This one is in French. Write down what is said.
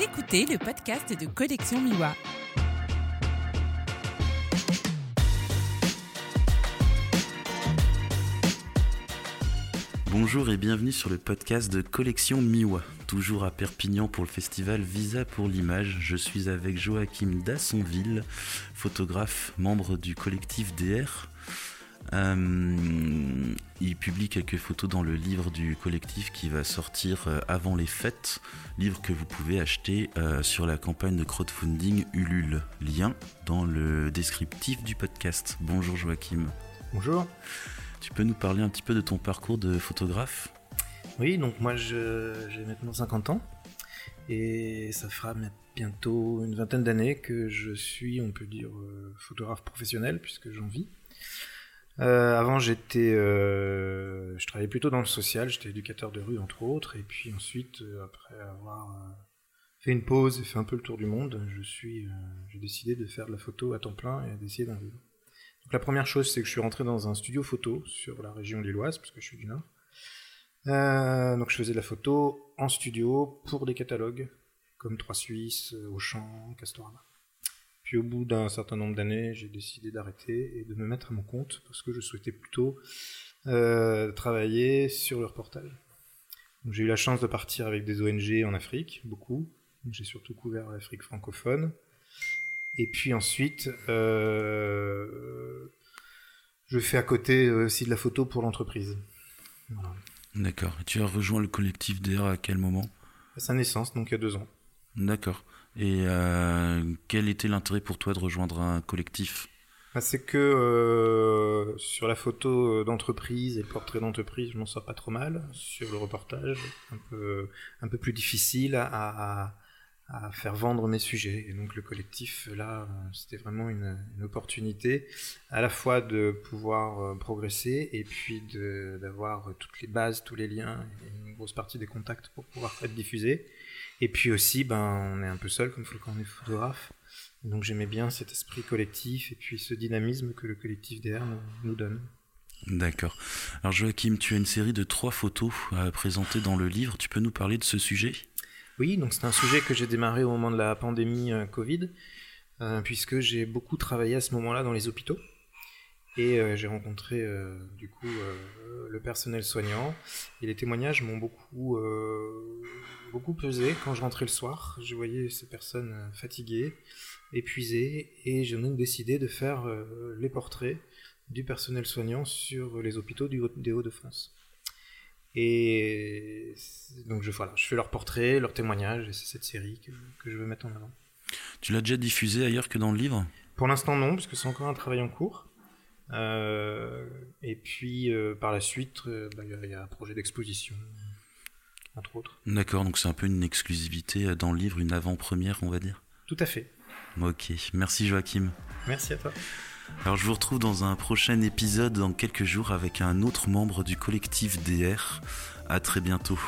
Écoutez le podcast de Collection Miwa. Bonjour et bienvenue sur le podcast de Collection Miwa. Toujours à Perpignan pour le festival Visa pour l'image. Je suis avec Joachim Dassonville, photographe, membre du collectif DR. Euh, il publie quelques photos dans le livre du collectif qui va sortir euh, avant les fêtes, livre que vous pouvez acheter euh, sur la campagne de crowdfunding Ulule. Lien dans le descriptif du podcast. Bonjour Joachim. Bonjour. Tu peux nous parler un petit peu de ton parcours de photographe? Oui, donc moi j'ai maintenant 50 ans et ça fera bientôt une vingtaine d'années que je suis, on peut dire, photographe professionnel puisque j'en vis. Euh, avant, j'étais, euh, je travaillais plutôt dans le social, j'étais éducateur de rue entre autres, et puis ensuite, euh, après avoir fait une pause et fait un peu le tour du monde, je suis, j'ai décidé de faire de la photo à temps plein et d'essayer d'en vivre. Donc la première chose, c'est que je suis rentré dans un studio photo sur la région lilloise, parce que je suis du Nord. donc je faisais de la photo en studio pour des catalogues comme Trois Suisses, Auchan, Castorama. Puis au bout d'un certain nombre d'années, j'ai décidé d'arrêter et de me mettre à mon compte parce que je souhaitais plutôt euh, travailler sur le reportage. J'ai eu la chance de partir avec des ONG en Afrique, beaucoup. J'ai surtout couvert l'Afrique francophone. Et puis ensuite, euh, je fais à côté aussi de la photo pour l'entreprise. D'accord. Et tu as rejoint le collectif DR à quel moment? À sa naissance, donc il y a deux ans. D'accord. Et euh, quel était l'intérêt pour toi de rejoindre un collectif? Bah, C'est que euh, sur la photo d'entreprise et le portrait d'entreprise, je m'en sors pas trop mal. Sur le reportage, un peu, un peu plus difficile à, à, faire vendre mes sujets. Et donc le collectif, là, c'était vraiment une, opportunité à la fois de pouvoir euh, progresser et puis d'avoir toutes les bases, tous les liens une grosse partie des contacts pour pouvoir être diffusés. Et puis aussi, ben, on est un peu seul comme quand on est photographe. Donc j'aimais bien cet esprit collectif et puis ce dynamisme que le collectif DR nous, donne. D'accord. Alors Joachim, tu as une série de trois photos à présenter dans le livre. Tu peux nous parler de ce sujet? Oui, donc c'est un sujet que j'ai démarré au moment de la pandémie euh, Covid, euh, puisque j'ai beaucoup travaillé à ce moment-là dans les hôpitaux. Et euh, j'ai rencontré du coup le personnel soignant et les témoignages m'ont beaucoup beaucoup pesé quand je rentrais le soir. Je voyais ces personnes euh, fatiguées, épuisées, et j'ai donc décidé de faire euh, les portraits du personnel soignant sur les hôpitaux du des Hauts-de-France. Et donc je, voilà, je fais leurs portraits, leurs témoignages, et c'est cette série que, je veux mettre en avant. Tu l'as déjà diffusé ailleurs que dans le livre? Pour l'instant non, parce que c'est encore un travail en cours. Euh, et puis par la suite, bah, il y, a un projet d'exposition entre autres. D'accord, donc c'est un peu une exclusivité dans le livre, une avant-première, on va dire? Tout à fait. Ok, merci Joachim. Merci à toi. Alors je vous retrouve dans un prochain épisode dans quelques jours avec un autre membre du collectif DR. À très bientôt.